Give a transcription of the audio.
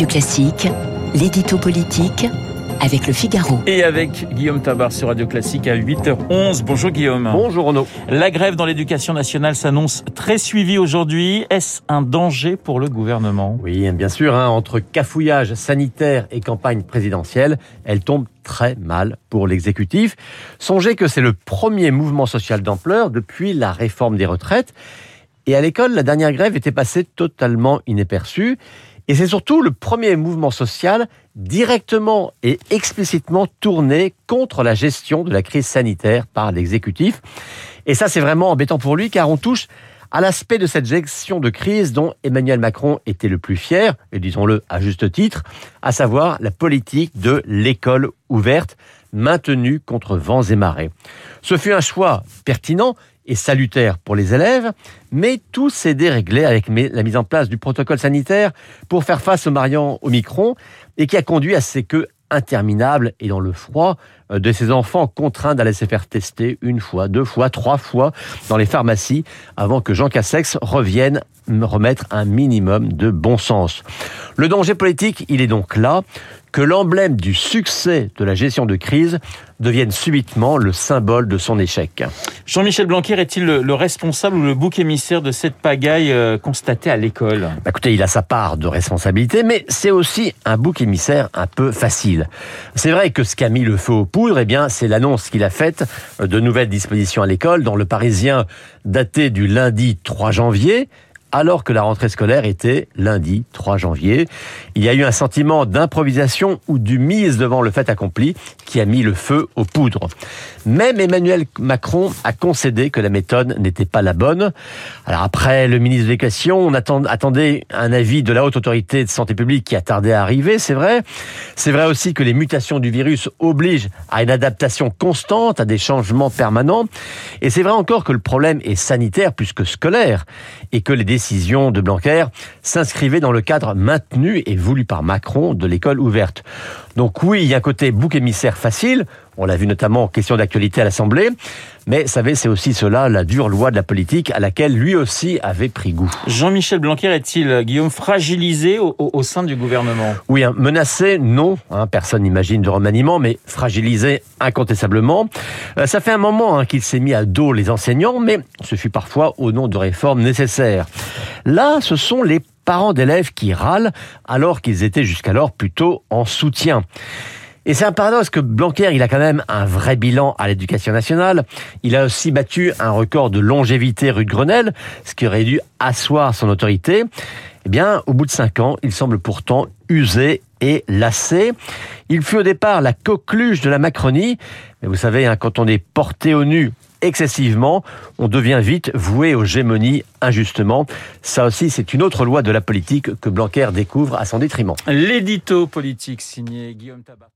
Radio Classique, l'édito politique avec le Figaro. Et avec Guillaume Tabar sur Radio Classique à 8h11. Bonjour Guillaume. Bonjour Renaud. La grève dans l'éducation nationale s'annonce très suivie aujourd'hui. Est-ce un danger pour le gouvernement? Oui, bien sûr. Hein, entre cafouillage sanitaire et campagne présidentielle, elle tombe très mal pour l'exécutif. Songez que c'est le premier mouvement social d'ampleur depuis la réforme des retraites. Et à l'école, la dernière grève était passée totalement inaperçue. Et c'est surtout le premier mouvement social directement et explicitement tourné contre la gestion de la crise sanitaire par l'exécutif. Et ça, c'est vraiment embêtant pour lui, car on touche à l'aspect de cette gestion de crise dont Emmanuel Macron était le plus fier, et disons-le à juste titre, à savoir la politique de l'école ouverte, maintenue contre vents et marées. Ce fut un choix pertinent, et salutaire pour les élèves, mais tout s'est déréglé avec la mise en place du protocole sanitaire pour faire face aux variant Omicron et qui a conduit à ces queues interminables et dans le froid euh, de ces enfants contraints d'aller se faire tester une fois, deux fois, trois fois dans les pharmacies avant que Jean Cassex revienne remettre un minimum de bon sens. Le danger politique, il est donc là que l'emblème du succès de la gestion de crise devienne subitement le symbole de son échec. Jean-Michel Blanquer est-il le, responsable ou le bouc émissaire de cette pagaille euh, constatée à l'école? Bah, Écoutez, il a sa part de responsabilité, mais c'est aussi un bouc émissaire un peu facile. C'est vrai que ce qui a mis le feu aux poudres, eh bien, c'est l'annonce qu'il a faite de nouvelles dispositions à l'école dans le Parisien daté du lundi 3 janvier alors que la rentrée scolaire était lundi 3 janvier. Il y a eu un sentiment d'improvisation ou du mise devant le fait accompli qui a mis le feu aux poudres. Même Emmanuel Macron a concédé que la méthode n'était pas la bonne. Alors après le ministre de l'Éducation, on attendait un avis de la haute autorité de santé publique qui a tardé à arriver, c'est vrai. C'est vrai aussi que les mutations du virus obligent à une adaptation constante, à des changements permanents. Et c'est vrai encore que le problème est sanitaire plus que scolaire et que les de Blanquer s'inscrivait dans le cadre maintenu et voulu par Macron de l'école ouverte. Donc oui, il y a un côté bouc émissaire facile, on l'a vu notamment en question d'actualité à l'Assemblée, mais savez, c'est aussi cela, la dure loi de la politique à laquelle lui aussi avait pris goût. Jean-Michel Blanquer est-il, Guillaume, fragilisé au, sein du gouvernement? Oui, hein, menacé, non, hein, personne n'imagine de remaniement, mais fragilisé incontestablement. Euh, ça fait un moment hein, qu'il s'est mis à dos les enseignants, mais ce fut parfois au nom de réformes nécessaires. Là, ce sont les parents d'élèves qui râlent alors qu'ils étaient jusqu'alors plutôt en soutien. Et c'est un paradoxe que Blanquer, il a quand même un vrai bilan à l'éducation nationale. Il a aussi battu un record de longévité rue de Grenelle, ce qui aurait dû asseoir son autorité. Eh bien, au bout de cinq ans, il semble pourtant usé et lassé. Il fut au départ la coqueluche de la Macronie, mais vous savez, hein, quand on est porté au nu excessivement, on devient vite voué aux gémonies injustement. Ça aussi, c'est une autre loi de la politique que Blanquer découvre à son détriment. L'édito politique signé Guillaume Tabar.